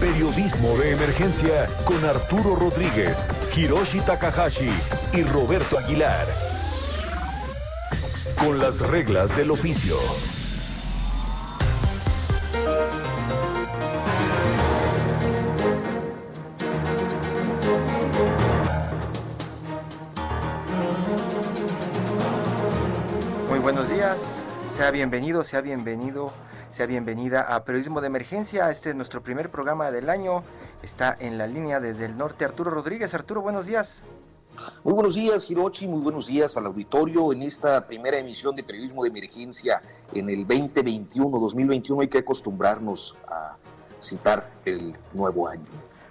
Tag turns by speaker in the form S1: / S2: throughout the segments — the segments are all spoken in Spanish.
S1: Periodismo de Emergencia con Arturo Rodríguez, Hiroshi Takahashi y Roberto Aguilar. Con las reglas del oficio.
S2: Muy buenos días, sea bienvenido, sea bienvenido, sea bienvenida a Periodismo de Emergencia. Este es nuestro primer programa del año. Está en la línea desde el norte Arturo Rodríguez. Arturo, buenos días.
S3: Muy buenos días, Hirochi. Muy buenos días al auditorio en esta primera emisión de Periodismo de Emergencia en el 2021-2021. Hay que acostumbrarnos a citar el nuevo año.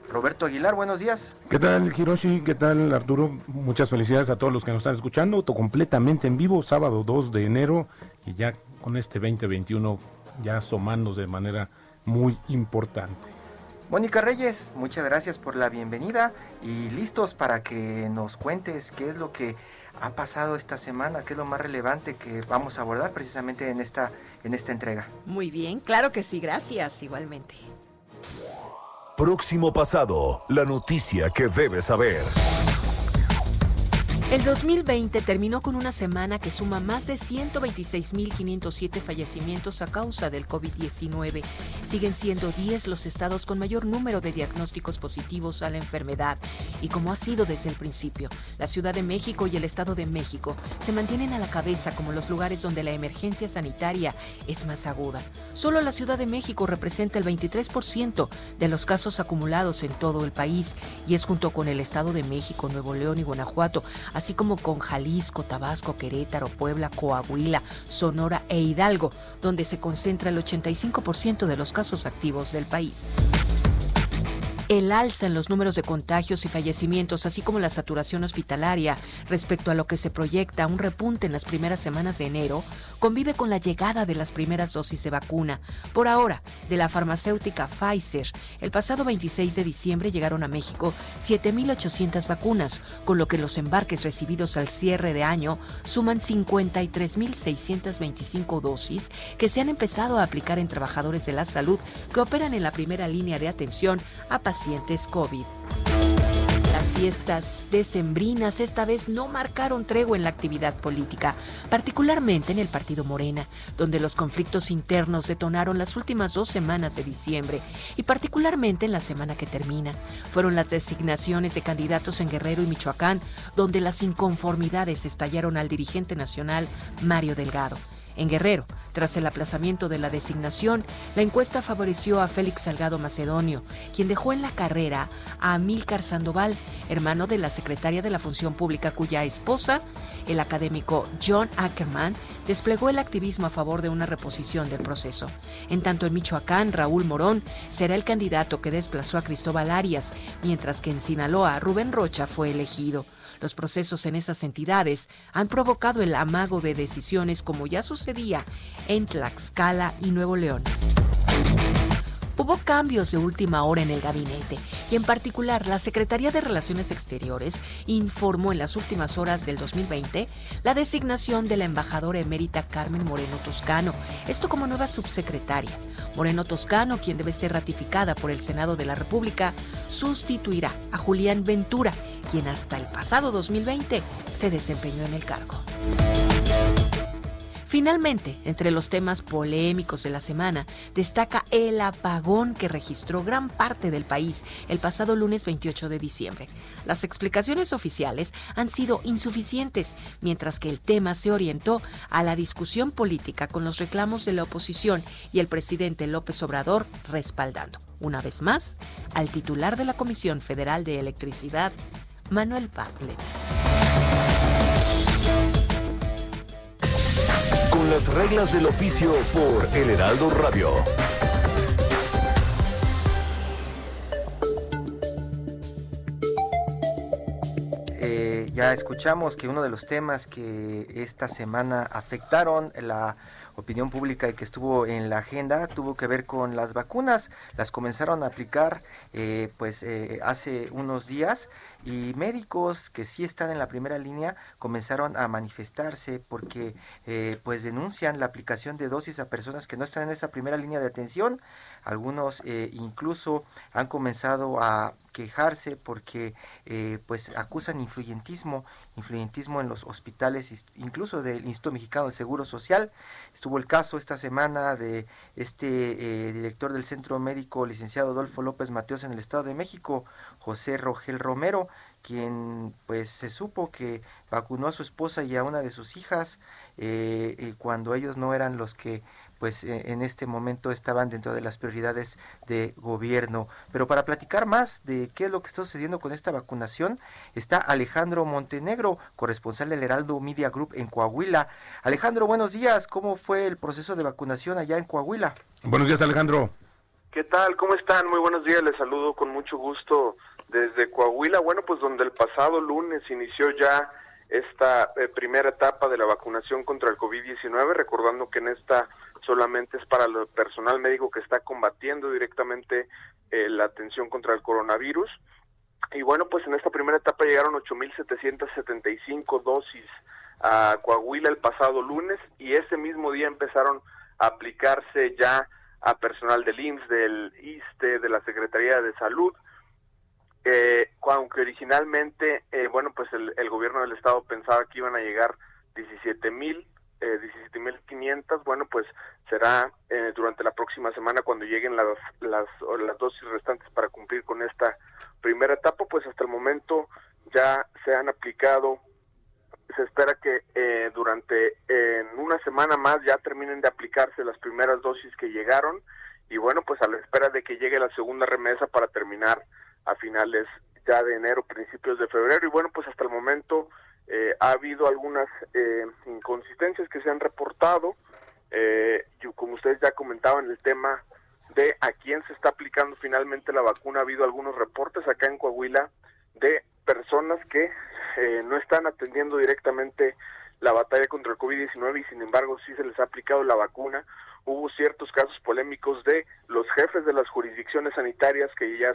S2: Roberto Aguilar, buenos días.
S4: ¿Qué tal, Hiroshi? ¿Qué tal, Arturo? Muchas felicidades a todos los que nos están escuchando. Completamente en vivo, sábado 2 de enero, y ya con este 2021 ya asomándose de manera muy importante.
S2: Mónica Reyes, muchas gracias por la bienvenida y listos para que nos cuentes qué es lo que ha pasado esta semana, qué es lo más relevante que vamos a abordar precisamente en esta, en esta entrega.
S5: Muy bien, claro que sí, gracias igualmente.
S1: Próximo pasado, la noticia que debes saber.
S5: El 2020 terminó con una semana que suma más de 126.507 fallecimientos a causa del COVID-19. Siguen siendo 10 los estados con mayor número de diagnósticos positivos a la enfermedad. Y como ha sido desde el principio, la Ciudad de México y el Estado de México se mantienen a la cabeza como los lugares donde la emergencia sanitaria es más aguda. Solo la Ciudad de México representa el 23% de los casos acumulados en todo el país y es junto con el Estado de México, Nuevo León y Guanajuato como con Jalisco, Tabasco, Querétaro, Puebla, Coahuila, Sonora e Hidalgo, donde se concentra el 85% de los casos activos del país. El alza en los números de contagios y fallecimientos, así como la saturación hospitalaria respecto a lo que se proyecta un repunte en las primeras semanas de enero, convive con la llegada de las primeras dosis de vacuna. Por ahora, de la farmacéutica Pfizer, el pasado 26 de diciembre llegaron a México 7.800 vacunas, con lo que los embarques recibidos al cierre de año suman 53.625 dosis que se han empezado a aplicar en trabajadores de la salud que operan en la primera línea de atención a pacientes COVID. Las fiestas decembrinas esta vez no marcaron tregua en la actividad política, particularmente en el partido Morena, donde los conflictos internos detonaron las últimas dos semanas de diciembre y particularmente en la semana que termina. Fueron las designaciones de candidatos en Guerrero y Michoacán, donde las inconformidades estallaron al dirigente nacional Mario Delgado. En Guerrero, tras el aplazamiento de la designación, la encuesta favoreció a Félix Salgado Macedonio, quien dejó en la carrera a Amílcar Sandoval, hermano de la secretaria de la Función Pública cuya esposa, el académico John Ackerman, desplegó el activismo a favor de una reposición del proceso. En tanto en Michoacán, Raúl Morón será el candidato que desplazó a Cristóbal Arias, mientras que en Sinaloa Rubén Rocha fue elegido. Los procesos en esas entidades han provocado el amago de decisiones como ya sucedía en Tlaxcala y Nuevo León. Hubo cambios de última hora en el gabinete y en particular la Secretaría de Relaciones Exteriores informó en las últimas horas del 2020 la designación de la embajadora emérita Carmen Moreno Toscano, esto como nueva subsecretaria. Moreno Toscano, quien debe ser ratificada por el Senado de la República, sustituirá a Julián Ventura, quien hasta el pasado 2020 se desempeñó en el cargo. Finalmente, entre los temas polémicos de la semana, destaca el apagón que registró gran parte del país el pasado lunes 28 de diciembre. Las explicaciones oficiales han sido insuficientes, mientras que el tema se orientó a la discusión política con los reclamos de la oposición y el presidente López Obrador respaldando, una vez más, al titular de la Comisión Federal de Electricidad, Manuel Bartlett.
S1: Las reglas del oficio por El Heraldo Radio.
S2: Eh, ya escuchamos que uno de los temas que esta semana afectaron la opinión pública y que estuvo en la agenda tuvo que ver con las vacunas. Las comenzaron a aplicar eh, pues eh, hace unos días y médicos que sí están en la primera línea comenzaron a manifestarse porque eh, pues denuncian la aplicación de dosis a personas que no están en esa primera línea de atención. Algunos incluso han comenzado a quejarse porque pues acusan influyentismo influyentismo en los hospitales, incluso del Instituto Mexicano del Seguro Social. Estuvo el caso esta semana de este eh, director del Centro Médico, licenciado Adolfo López Mateos en el Estado de México, José Rogel Romero, quien pues se supo que vacunó a su esposa y a una de sus hijas eh, cuando ellos no eran los que pues eh, en este momento estaban dentro de las prioridades de gobierno. Pero para platicar más de qué es lo que está sucediendo con esta vacunación, está Alejandro Montenegro, corresponsal del Heraldo Media Group en Coahuila. Alejandro, buenos días. ¿Cómo fue el proceso de vacunación allá en Coahuila?
S4: Buenos días, Alejandro.
S6: ¿Qué tal? ¿Cómo están? Muy buenos días. Les saludo con mucho gusto desde Coahuila. Bueno, pues donde el pasado lunes inició ya esta eh, primera etapa de la vacunación contra el COVID-19, recordando que en esta solamente es para el personal médico que está combatiendo directamente eh, la atención contra el coronavirus. Y bueno, pues en esta primera etapa llegaron 8.775 dosis a Coahuila el pasado lunes y ese mismo día empezaron a aplicarse ya a personal del IMSS, del ISTE, de la Secretaría de Salud, eh, aunque originalmente, eh, bueno, pues el, gobierno del estado pensaba que iban a llegar 17 mil, eh, 17.500, bueno, pues será eh, durante la próxima semana cuando lleguen las, las, las dosis restantes para cumplir con esta primera etapa, pues hasta el momento ya se han aplicado, se espera que eh, durante en una semana más ya terminen de aplicarse las primeras dosis que llegaron y bueno, pues a la espera de que llegue la segunda remesa para terminar a finales ya de enero, principios de febrero. Y bueno, pues hasta el momento eh, ha habido algunas eh, inconsistencias que se han reportado. Eh, como ustedes ya comentaban, el tema de a quién se está aplicando finalmente la vacuna, ha habido algunos reportes acá en Coahuila de personas que eh, no están atendiendo directamente la batalla contra el COVID-19 y sin embargo sí se les ha aplicado la vacuna. Hubo ciertos casos polémicos de los jefes de las jurisdicciones sanitarias que ya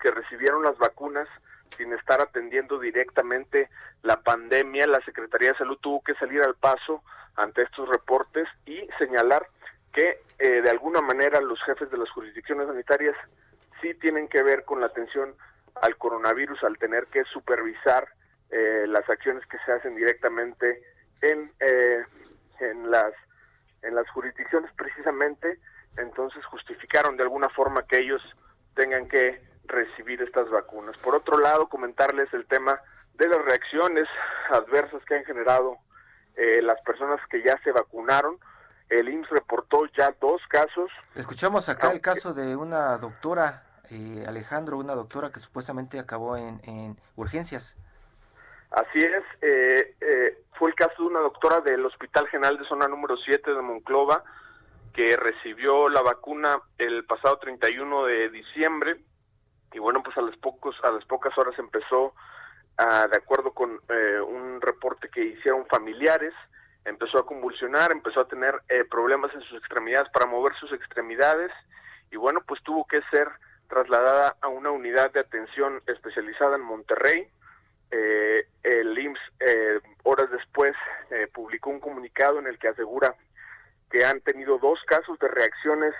S6: que recibieron las vacunas sin estar atendiendo directamente la pandemia, la Secretaría de Salud tuvo que salir al paso ante estos reportes y señalar que eh, de alguna manera los jefes de las jurisdicciones sanitarias sí tienen que ver con la atención al coronavirus al tener que supervisar eh, las acciones que se hacen directamente en, eh, en las en las jurisdicciones precisamente. Entonces justificaron de alguna forma que ellos tengan que recibir estas vacunas. Por otro lado, comentarles el tema de las reacciones adversas que han generado eh, las personas que ya se vacunaron. El IMSS reportó ya dos casos.
S2: Escuchamos acá el caso de una doctora, eh, Alejandro, una doctora que supuestamente acabó en, en urgencias.
S6: Así es, eh, fue el caso de una doctora del Hospital General de Zona número 7 de Monclova, que recibió la vacuna el pasado 31 de diciembre y bueno, pues a las, pocos, a las pocas horas empezó, a, de acuerdo con eh, un reporte que hicieron familiares, empezó a convulsionar, empezó a tener eh, problemas en sus extremidades para mover sus extremidades y bueno, pues tuvo que ser trasladada a una unidad de atención especializada en Monterrey. Eh, el IMSS horas después publicó un comunicado en el que asegura que han tenido dos casos de reacciones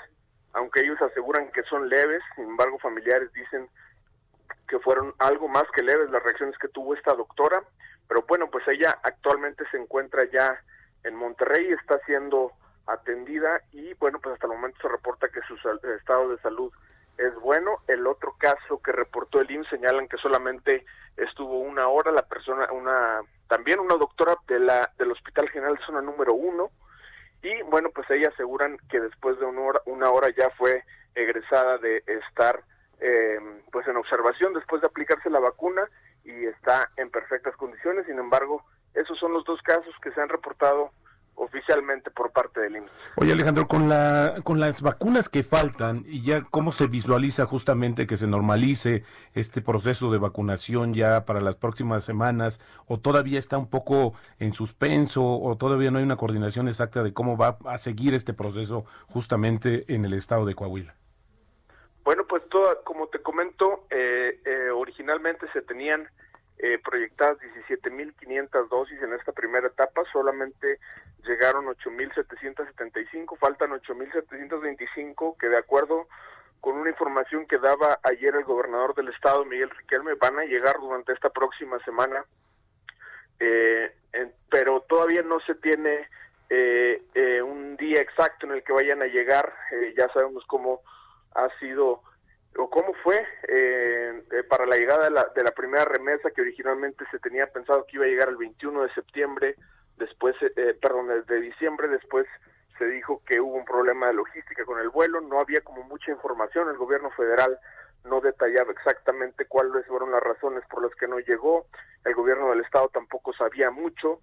S6: aunque ellos aseguran que son leves, sin embargo familiares dicen que fueron algo más que leves las reacciones que tuvo esta doctora, pero bueno, pues ella actualmente se encuentra ya en Monterrey, está siendo atendida y bueno, pues hasta el momento se reporta que su estado de salud es bueno. El otro caso que reportó el IMSS señalan que solamente estuvo una hora la persona, una también una doctora de la del Hospital General Zona número uno, y bueno, pues ella aseguran que después de una hora, una hora ya fue egresada de estar eh, pues en observación después de aplicarse la vacuna y está en perfectas condiciones. Sin embargo, esos son los dos casos que se han reportado oficialmente por parte del IMSS.
S4: Oye Alejandro, con la con las vacunas que faltan y ya cómo se visualiza justamente que se normalice este proceso de vacunación ya para las próximas semanas o todavía está un poco en suspenso o todavía no hay una coordinación exacta de cómo va a seguir este proceso justamente en el estado de Coahuila.
S6: Bueno, pues toda, como te comento, eh, eh, originalmente se tenían eh, proyectadas 17.500 dosis en esta primera etapa, solamente llegaron 8.775, faltan 8.725 que de acuerdo con una información que daba ayer el gobernador del estado, Miguel Riquelme, van a llegar durante esta próxima semana, eh, pero todavía no se tiene eh, un día exacto en el que vayan a llegar, ya sabemos cómo ha sido o cómo fue eh, eh, para la llegada de la, de la, primera remesa que originalmente se tenía pensado que iba a llegar el 21 de septiembre, después, eh, perdón, de diciembre, después se dijo que hubo un problema de logística con el vuelo, no había como mucha información, el gobierno federal no detallaba exactamente cuáles fueron las razones por las que no llegó, el gobierno del estado tampoco sabía mucho,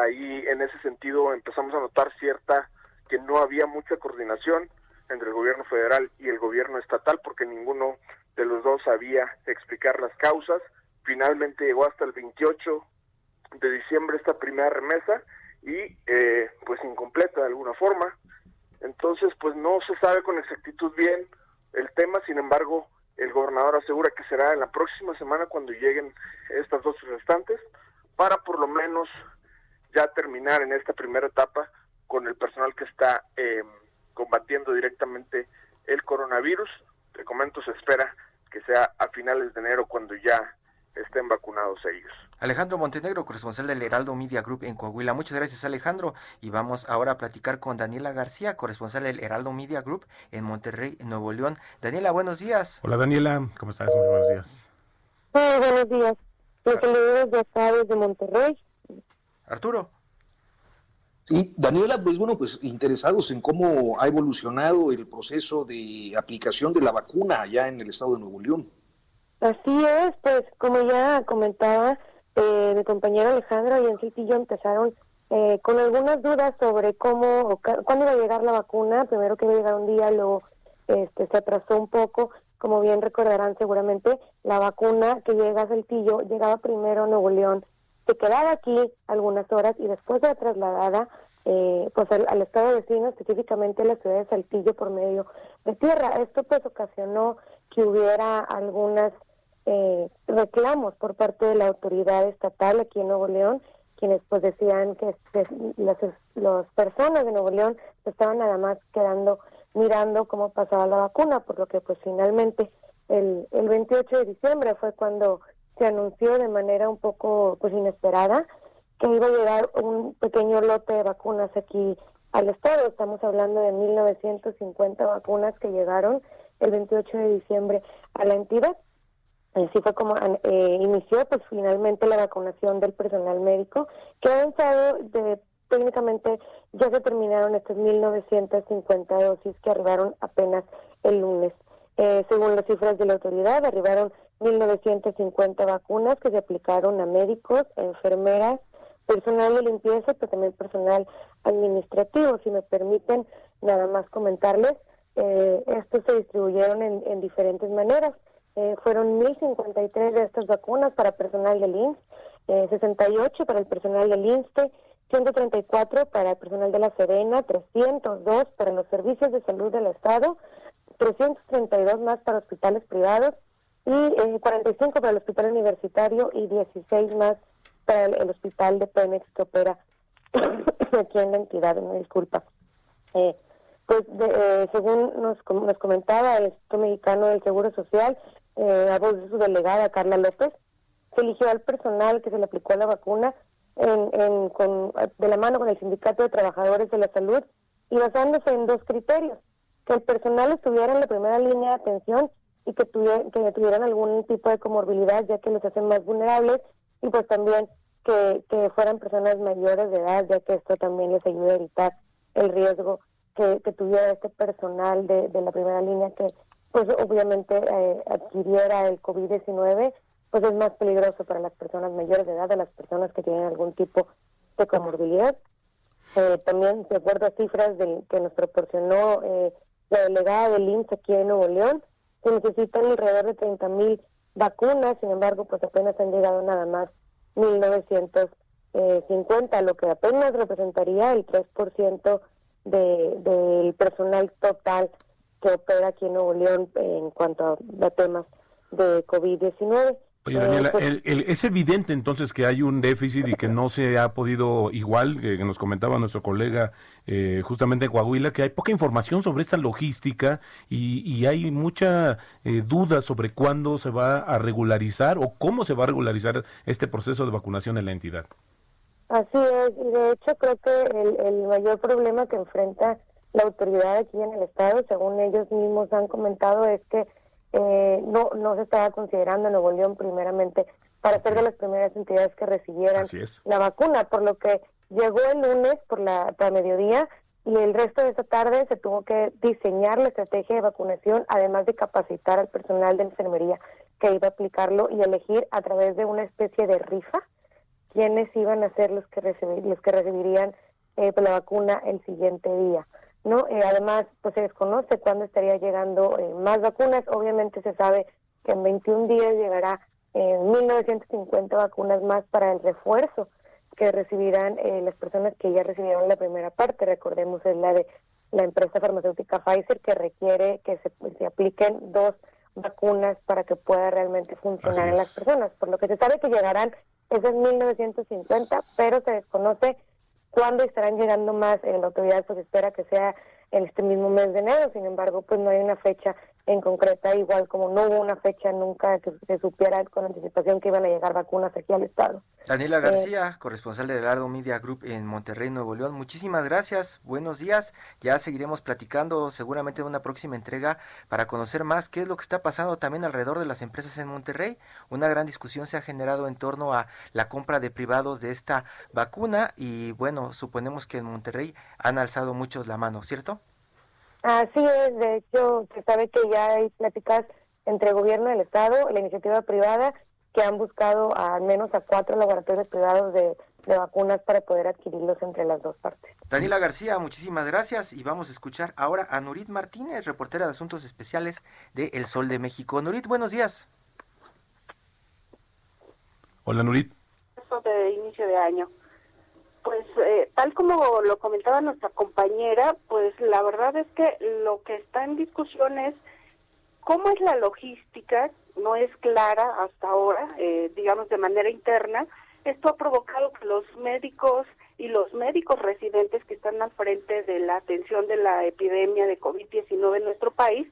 S6: ahí en ese sentido empezamos a notar cierta que no había mucha coordinación, entre el gobierno federal y el gobierno estatal porque ninguno de los dos sabía explicar las causas. Finalmente llegó hasta el 28 de diciembre esta primera remesa y eh, pues incompleta de alguna forma. Entonces pues no se sabe con exactitud bien el tema, sin embargo el gobernador asegura que será en la próxima semana cuando lleguen estas dos restantes para por lo menos ya terminar en esta primera etapa con el personal que está eh, combatiendo directamente el coronavirus. Te comento, se espera que sea a finales de enero cuando ya estén vacunados ellos.
S2: Alejandro Montenegro, corresponsal del Heraldo Media Group en Coahuila. Muchas gracias, Alejandro. Y vamos ahora a platicar con Daniela García, corresponsal del Heraldo Media Group en Monterrey, Nuevo León. Daniela, buenos días.
S4: Hola, Daniela. ¿Cómo estás? Muy buenos días.
S7: Hola, buenos días. Los saludos de acá desde Monterrey.
S2: Arturo.
S3: Sí, Daniela, pues bueno, pues interesados en cómo ha evolucionado el proceso de aplicación de la vacuna allá en el estado de Nuevo León.
S7: Así es, pues como ya comentaba eh, mi compañero Alejandro y en yo empezaron eh, con algunas dudas sobre cómo, cuándo iba a llegar la vacuna, primero que iba a llegar un día, luego este, se atrasó un poco, como bien recordarán seguramente, la vacuna que llega a Saltillo llegaba primero a Nuevo León se quedaba aquí algunas horas y después de trasladada eh, pues al, estado vecino, específicamente a la ciudad de Saltillo por medio de tierra. Esto pues ocasionó que hubiera algunos eh, reclamos por parte de la autoridad estatal aquí en Nuevo León, quienes pues decían que las, las personas de Nuevo León estaban nada más quedando mirando cómo pasaba la vacuna, por lo que pues finalmente el, el 28 de diciembre fue cuando se anunció de manera un poco pues inesperada que iba a llegar un pequeño lote de vacunas aquí al estado. Estamos hablando de 1.950 vacunas que llegaron el 28 de diciembre a la entidad. Así fue como eh, inició pues finalmente la vacunación del personal médico, que ha avanzado de técnicamente ya se terminaron estas 1.950 dosis que arribaron apenas el lunes. Eh, según las cifras de la autoridad, arribaron 1.950 vacunas que se aplicaron a médicos, enfermeras, personal de limpieza, pero también personal administrativo. Si me permiten nada más comentarles, eh, estos se distribuyeron en, diferentes maneras. Eh, fueron 1.053 de estas vacunas para personal del INSS, eh, 68 para el personal del INSTE, 134 para el personal de la Serena, 302 para los servicios de salud del Estado, 332 más para hospitales privados y eh, 45 para el hospital universitario y 16 más para el, hospital de Pemex que opera aquí en la entidad, me disculpa. Eh, pues eh, según nos, nos comentaba el Instituto Mexicano del Seguro Social, eh, a voz de su delegada Carla López, se eligió al personal que se le aplicó la vacuna en, en, con, de la mano con el Sindicato de Trabajadores de la Salud y basándose en dos criterios que el personal estuviera en la primera línea de atención y que, que tuvieran algún tipo de comorbilidad, ya que los hacen más vulnerables, y pues también que, que fueran personas mayores de edad, ya que esto también les ayuda a evitar el riesgo que, tuviera este personal de, de, la primera línea que pues obviamente eh, adquiriera el COVID-19, pues es más peligroso para las personas mayores de edad, a las personas que tienen algún tipo de comorbilidad. Eh, también, de acuerdo a cifras del, que nos proporcionó eh, la delegada del IMSS aquí en Nuevo León, se necesitan alrededor de 30 mil vacunas, sin embargo, pues apenas han llegado nada más 1.950, lo que apenas representaría el 3% de, del personal total que opera aquí en Nuevo León en cuanto a temas de COVID-19.
S4: Oye, Daniela, pues es evidente entonces que hay un déficit y que no se ha podido, igual que nos comentaba nuestro colega eh, justamente en Coahuila, que hay poca información sobre esta logística y, hay mucha eh, duda sobre cuándo se va a regularizar o cómo se va a regularizar este proceso de vacunación en la entidad.
S7: Así es, y de hecho creo que el, el mayor problema que enfrenta la autoridad aquí en el Estado, según ellos mismos han comentado, es que eh, no, no se estaba considerando Nuevo León primeramente para ser de las primeras entidades que recibieran la vacuna, por lo que llegó el lunes por la para mediodía y el resto de esa tarde se tuvo que diseñar la estrategia de vacunación, además de capacitar al personal de enfermería que iba a aplicarlo y elegir a través de una especie de rifa quiénes iban a ser los que recibir, los que recibirían eh, la vacuna el siguiente día. ¿No? Eh, además, pues se desconoce cuándo estaría llegando eh, más vacunas. Obviamente se sabe que en 21 días llegará eh, 1.950 vacunas más para el refuerzo que recibirán eh, las personas que ya recibieron la primera parte. Recordemos, es la de la empresa farmacéutica Pfizer que requiere que se, se apliquen dos vacunas para que pueda realmente funcionar en las personas. Por lo que se sabe que llegarán esas 1.950, pero se desconoce ¿Cuándo estarán llegando más? Eh, la autoridad pues espera que sea en este mismo mes de enero, sin embargo, pues no hay una fecha en concreta, igual como no hubo una fecha nunca que se supiera con anticipación que iban a llegar vacunas aquí al Estado.
S2: Daniela eh, García, corresponsal de Lardo Media Group en Monterrey, Nuevo León, muchísimas gracias, buenos días, ya seguiremos platicando seguramente en una próxima entrega para conocer más qué es lo que está pasando también alrededor de las empresas en Monterrey. Una gran discusión se ha generado en torno a la compra de privados de esta vacuna y bueno, suponemos que en Monterrey han alzado muchos la mano, ¿cierto?
S7: Así es, de hecho, se sabe que ya hay pláticas entre el gobierno del Estado, la iniciativa privada, que han buscado al menos a cuatro laboratorios privados de, vacunas para poder adquirirlos entre las dos partes.
S2: Daniela García, muchísimas gracias y vamos a escuchar ahora a Nurit Martínez, reportera de Asuntos Especiales de El Sol de México. Nurit, buenos días.
S4: Hola Nurit.
S8: De inicio de año. Pues eh, tal como lo comentaba nuestra compañera, pues la verdad es que lo que está en discusión es cómo es la logística, no es clara hasta ahora, eh, digamos de manera interna. Esto ha provocado que los médicos y los médicos residentes que están al frente de la atención de la epidemia de COVID-19 en nuestro país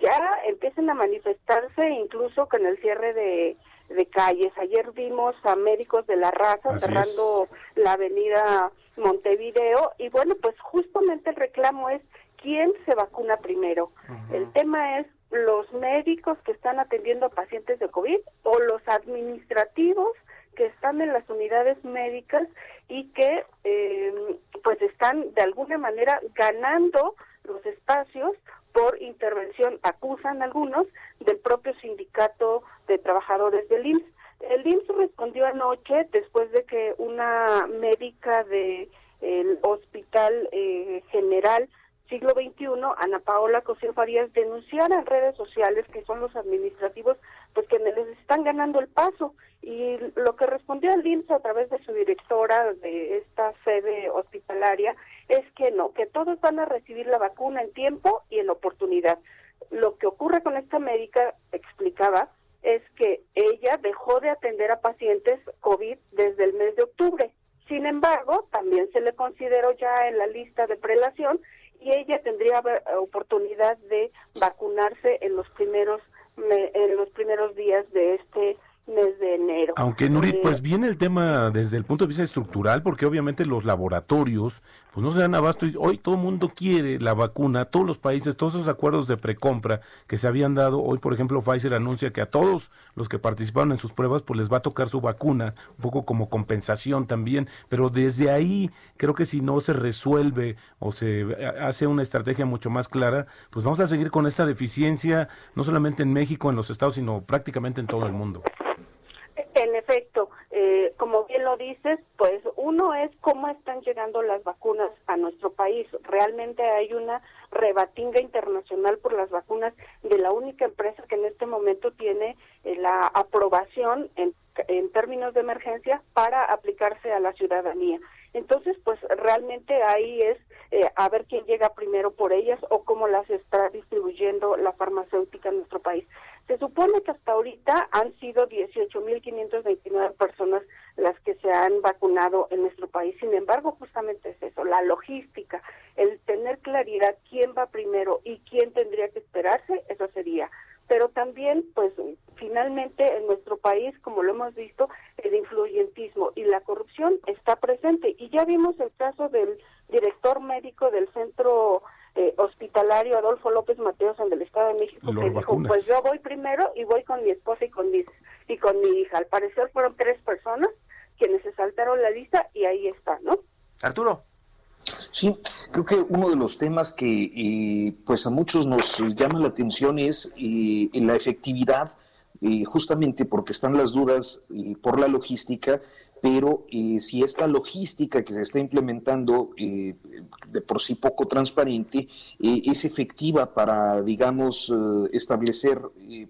S8: ya empiecen a manifestarse incluso con el cierre de de calles. Ayer vimos a médicos de la raza cerrando la avenida Montevideo y bueno, pues justamente el reclamo es quién se vacuna primero. El tema es los médicos que están atendiendo a pacientes de COVID o los administrativos que están en las unidades médicas y que eh, pues están de alguna manera ganando los espacios por intervención, acusan algunos, del propio sindicato de trabajadores del IMSS. El IMSS respondió anoche después de que una médica del Hospital eh, General siglo XXI, Ana Paola Cosío Farías, denunciara en redes sociales que son los administrativos pues que les están ganando el paso y lo que respondió el IMSS a través de su directora de esta sede hospitalaria es que no, que todos van a recibir la vacuna en tiempo y en oportunidad. Lo que ocurre con esta médica, explicaba, es que ella dejó de atender a pacientes COVID desde el mes de octubre. Sin embargo, también se le consideró ya en la lista de prelación y ella tendría oportunidad de vacunarse en los primeros en los primeros días de este mes de enero.
S4: Aunque Nurit, pues viene el tema desde el punto de vista estructural, porque obviamente los laboratorios, pues no se dan abasto. Y hoy todo el mundo quiere la vacuna, todos los países, todos esos acuerdos de precompra que se habían dado. Hoy, por ejemplo, Pfizer anuncia que a todos los que participaron en sus pruebas, pues les va a tocar su vacuna, un poco como compensación también. Pero desde ahí, creo que si no se resuelve o se hace una estrategia mucho más clara, pues vamos a seguir con esta deficiencia, no solamente en México, en los estados, sino prácticamente en todo el mundo.
S8: En efecto, eh, como bien lo dices, pues uno es cómo están llegando las vacunas a nuestro país. Realmente hay una rebatinga internacional por las vacunas de la única empresa que en este momento tiene eh, la aprobación en, en términos de emergencia para aplicarse a la ciudadanía. Entonces, pues realmente ahí es eh, a ver quién llega primero por ellas o cómo las está distribuyendo la farmacéutica en nuestro país. Se supone que hasta ahorita han sido 18.529 personas las que se han vacunado en nuestro país. Sin embargo, justamente es eso, la logística, el tener claridad quién va primero y quién tendría que esperarse, eso sería. Pero también, pues, finalmente en nuestro país, como lo hemos visto, el influyentismo y la corrupción está presente. Y ya vimos el caso del director médico del centro eh, hospitalario Adolfo López Mateos en el Estado de México que dijo, pues yo voy primero y voy con mi esposa y con mis y con mi hija. Al parecer fueron tres personas quienes se saltaron la lista y ahí está, ¿no?
S2: Arturo.
S3: Sí, creo que uno de los temas que eh, pues a muchos nos llama la atención es eh, la efectividad, justamente porque están las dudas por la logística pero eh, si esta logística que se está implementando eh, de por sí poco transparente eh, es efectiva para, digamos, establecer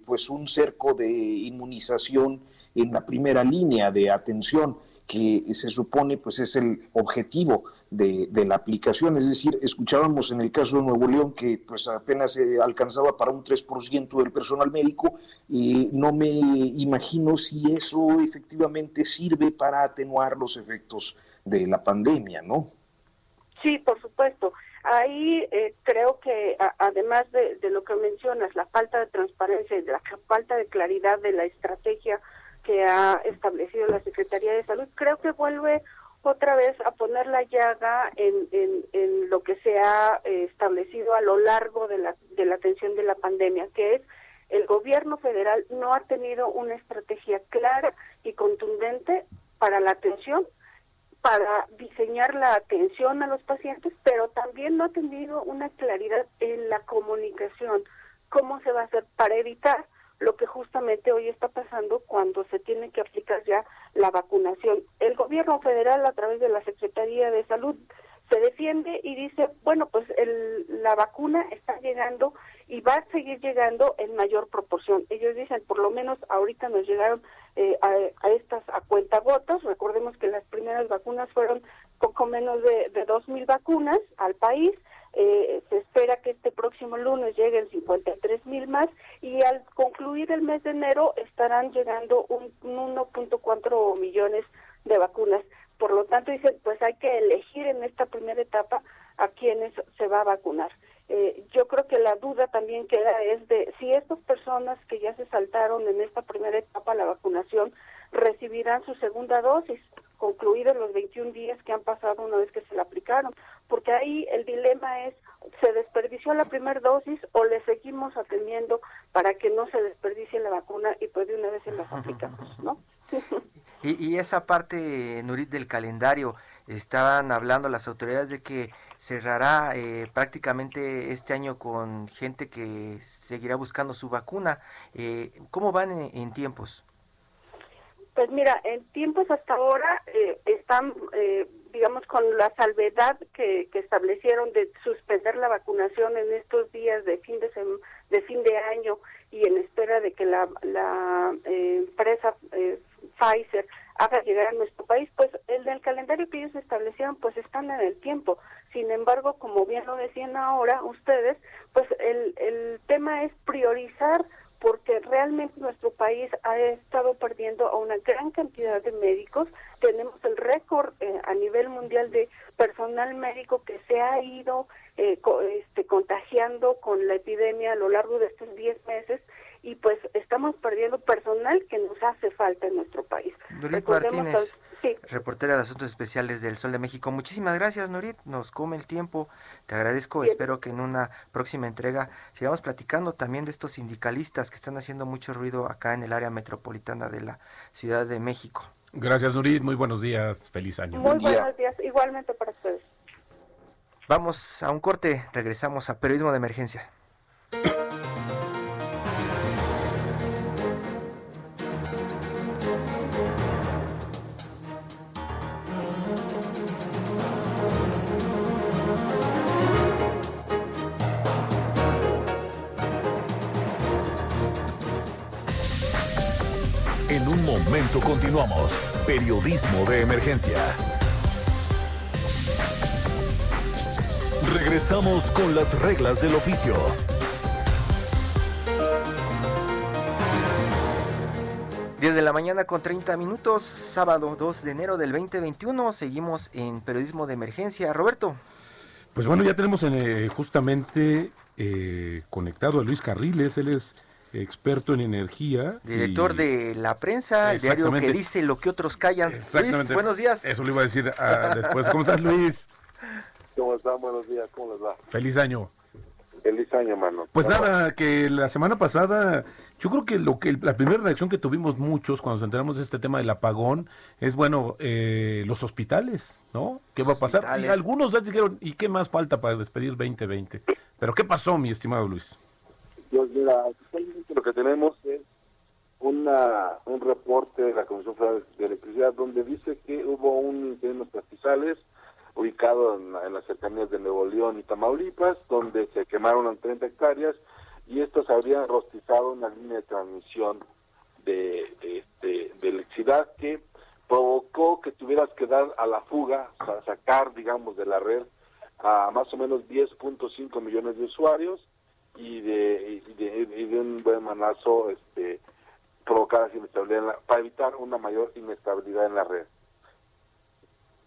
S3: pues un cerco de inmunización en la primera línea de atención que se supone pues es el objetivo de, la aplicación. Es decir, escuchábamos en el caso de Nuevo León que pues apenas se alcanzaba para un 3% del personal médico y no me imagino si eso efectivamente sirve para atenuar los efectos de la pandemia, ¿no?
S8: Sí, por supuesto. Ahí eh, creo que además de, de, lo que mencionas, la falta de transparencia y la falta de claridad de la estrategia que ha establecido la Secretaría de Salud, creo que vuelve otra vez a poner la llaga en, en, lo que se ha eh, establecido a lo largo de la, de la atención de la pandemia, que es el gobierno federal no ha tenido una estrategia clara y contundente para la atención, para diseñar la atención a los pacientes, pero también no ha tenido una claridad en la comunicación, cómo se va a hacer para evitar lo que justamente hoy está pasando cuando se tiene que aplicar ya la vacunación. El gobierno federal a través de la Secretaría de Salud se defiende y dice, bueno, pues el, la vacuna está llegando y va a seguir llegando en mayor proporción. Ellos dicen, por lo menos ahorita nos llegaron eh, a, estas a cuentagotas. Recordemos que las primeras vacunas fueron poco menos de, de 2.000 vacunas al país eh, se espera que este próximo lunes lleguen 53 mil más y al concluir el mes de enero estarán llegando un, 1.4 millones de vacunas. Por lo tanto, dicen, pues hay que elegir en esta primera etapa a quienes se va a vacunar. Eh, yo creo que la duda también queda es de si estas personas que ya se saltaron en esta primera etapa la vacunación recibirán su segunda dosis concluidos los 21 días que han pasado una vez que se la aplicaron, porque ahí el dilema es, ¿se desperdició la primera dosis o le seguimos atendiendo para que no se desperdicie la vacuna y pues de una vez se las aplicamos, ¿no?
S2: y, esa parte, Nurit, del calendario, estaban hablando las autoridades de que cerrará eh, prácticamente este año con gente que seguirá buscando su vacuna. Eh, ¿Cómo van en tiempos?
S8: Pues mira, en tiempos hasta ahora eh, están, eh, digamos, con la salvedad que, establecieron de suspender la vacunación en estos días de fin de, de fin de año y en espera de que la, la eh, empresa Pfizer haga llegar a nuestro país, pues el del calendario que ellos establecieron, pues están en el tiempo. Sin embargo, como bien lo decían ahora ustedes, pues el, el tema es priorizar porque realmente nuestro país ha estado perdiendo a una gran cantidad de médicos. Tenemos el récord eh, a nivel mundial de personal médico que se ha ido eh, este, contagiando con la epidemia a lo largo de estos 10 meses y pues estamos perdiendo personal que nos hace falta en nuestro país.
S2: reportera de Asuntos Especiales del Sol de México. Muchísimas gracias, Norit. Nos come el tiempo. Te agradezco. Espero que en una próxima entrega sigamos platicando también de estos sindicalistas que están haciendo mucho ruido acá en el área metropolitana de la Ciudad de México.
S4: Gracias, Norit. Muy buenos días. Feliz año.
S8: Muy buenos días. Igualmente para ustedes.
S2: Vamos a un corte. Regresamos a Periodismo de Emergencia.
S1: Momento continuamos. Periodismo de emergencia. Regresamos con las reglas del oficio.
S2: Desde la mañana con 30 minutos, sábado 2 de enero del 2021, seguimos en periodismo de emergencia. Roberto.
S4: Pues bueno, ya tenemos eh, justamente eh, conectado a Luis Carriles, él es experto en energía.
S2: Director de La Prensa, el diario que dice lo que otros callan. Luis, buenos días.
S4: Eso le iba a decir ah, después. ¿Cómo estás, Luis?
S9: ¿Cómo están? Buenos días, ¿cómo les va?
S4: Feliz año.
S9: Feliz año, mano.
S4: Pues nada, que la semana pasada, yo creo que lo que la primera reacción que tuvimos muchos cuando nos enteramos de este tema del apagón es, bueno, eh, los hospitales, ¿no? ¿Qué va a pasar? Y algunos ya dijeron, ¿y qué más falta para despedir 2020? Pero ¿qué pasó, mi estimado Luis?
S9: Pues mira, lo que tenemos es una, un reporte de la Comisión Federal de Electricidad donde dice que hubo un incendio en pastizales ubicado en, las cercanías de Nuevo León y Tamaulipas, donde se quemaron 30 hectáreas y estos habrían rostizado una línea de transmisión de, este, de electricidad que provocó que tuvieras que dar a la fuga, para sacar, digamos, de la red a más o menos 10.5 millones de usuarios y de, y de, un buen manazo este, provocar inestabilidad para evitar una mayor inestabilidad en la red.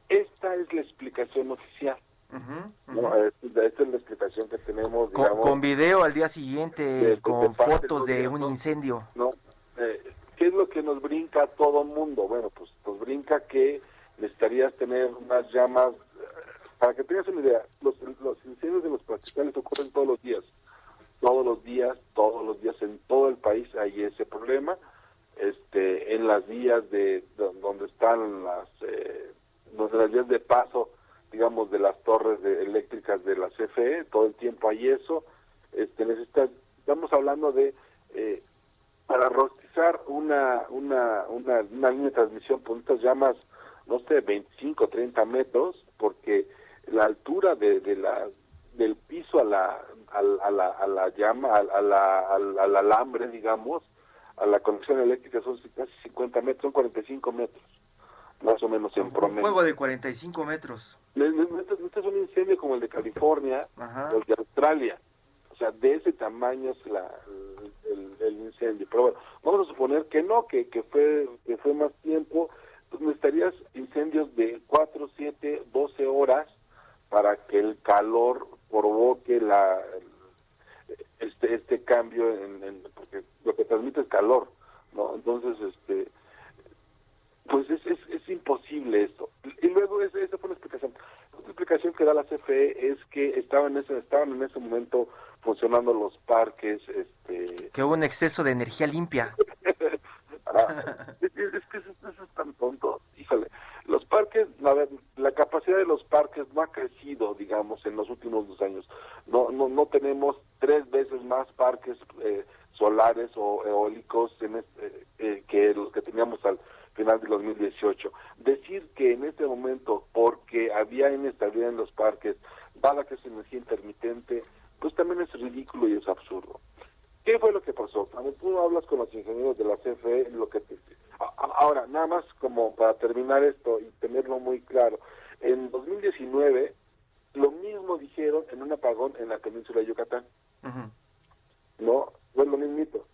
S9: Esta es la explicación oficial. esta es la explicación que tenemos.
S2: con, video al día siguiente, con fotos de un incendio.
S9: ¿no? Eh, ¿Qué es lo que nos brinca a todo mundo? Bueno, pues nos brinca que necesitarías tener unas llamas. Eh, para que tengas una idea, los, los incendios de los pastizales ocurren todos los días. Todos los días, todos los días en todo el país hay ese problema. Este, en las vías de, donde están las eh, las vías de paso, digamos, de las torres eléctricas de la CFE, todo el tiempo hay eso. Este, necesita, estamos hablando de, eh, para rostizar una, una, una, una línea de transmisión por estas llamas, no sé, 25, 30 metros, porque la altura de, de la del piso a la a, la, a la llama a, la, al, alambre digamos a la conexión eléctrica son casi 50 metros son 45 metros más o menos en promedio.
S2: Un fuego de 45 metros.
S9: Este es un incendio como el de California o el de Australia. O sea, de ese tamaño es la, el, incendio. Pero bueno, vamos a suponer que no, que, que, fue, que fue más tiempo. Pues necesitarías incendios de 4, 7, 12 horas para que el calor provoque la este este cambio en, en porque lo que transmite es calor no entonces este pues es, es, es imposible esto. Y luego esa, fue una explicación. Otra explicación que da la CFE es que estaban en ese, estaban en ese momento funcionando los parques. este
S2: Que hubo un exceso de energía limpia.
S9: Ah, es, que eso, es tan tonto. Híjole, los parques, la, la capacidad de no ha crecido, digamos, en los últimos dos años. No, no, no tenemos tres veces más parques eh, solares o eólicos en este, que los que teníamos al final del 2018. Decir que en este momento, porque había inestabilidad en los parques, dada que es energía intermitente, pues también es ridículo y es absurdo. ¿Qué fue lo que pasó? Cuando tú hablas con los ingenieros de la CFE, lo que ahora, nada más como para terminar esto y tenerlo muy claro, en 2019 lo mismo dijeron en un apagón en la península de Yucatán. No, fue lo mismito.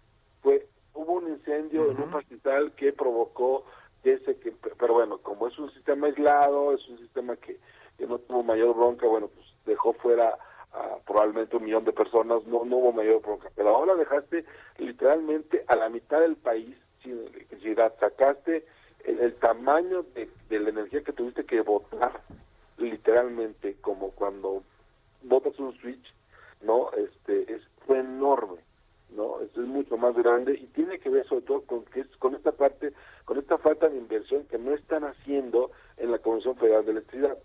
S9: Fue hubo un incendio en un hospital que provocó ese que, pero bueno, como es un sistema aislado, es un sistema que, no tuvo mayor bronca, bueno, pues dejó fuera a probablemente un millón de personas, no, no hubo mayor bronca, pero ahora dejaste literalmente a la mitad del país sin electricidad, sacaste el, tamaño de, de, la energía que tuviste que botar, literalmente, como cuando botas un switch, ¿no? Este, es, fue enorme. ¿no? Esto es mucho más grande y tiene que ver sobre todo con que es, con esta parte, con esta falta de inversión que no están haciendo en la Comisión Federal de Electricidad.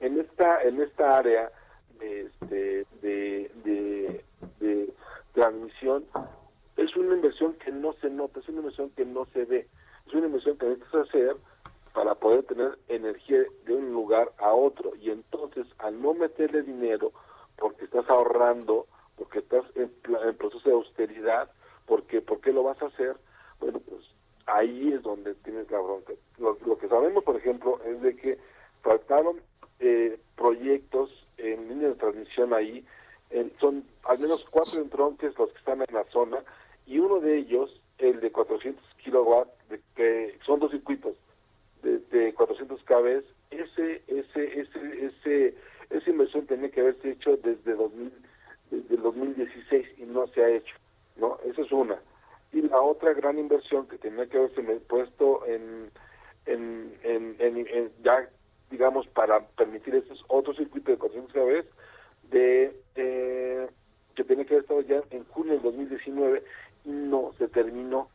S9: En esta, en esta área de, este, de, de, de transmisión es una inversión que no se nota, es una inversión que no se ve, es una inversión que necesitas hacer para poder tener energía de un a otro. Y entonces al no meterle dinero porque estás ahorrando porque estás en, proceso de austeridad, porque ¿por qué lo vas a hacer? Bueno, pues ahí es donde tienes la bronca. Lo, lo que sabemos, por ejemplo, es de que faltaron eh, proyectos en línea de transmisión ahí, son al menos cuatro entronques los que están en la zona, y uno de ellos, el de 400 kilowatts, de, que son dos circuitos de, de 400 kb, ese, ese, ese, ese, esa inversión tenía que haberse hecho desde 2000, desde el 2016 y no se ha hecho, ¿no? Esa es una. Y la otra gran inversión que tenía que haberse puesto en, en, en, en ya digamos, para permitir estos otros circuitos de 400 kb de, eh, que tenía que haber estado ya en junio del 2019 y no se terminó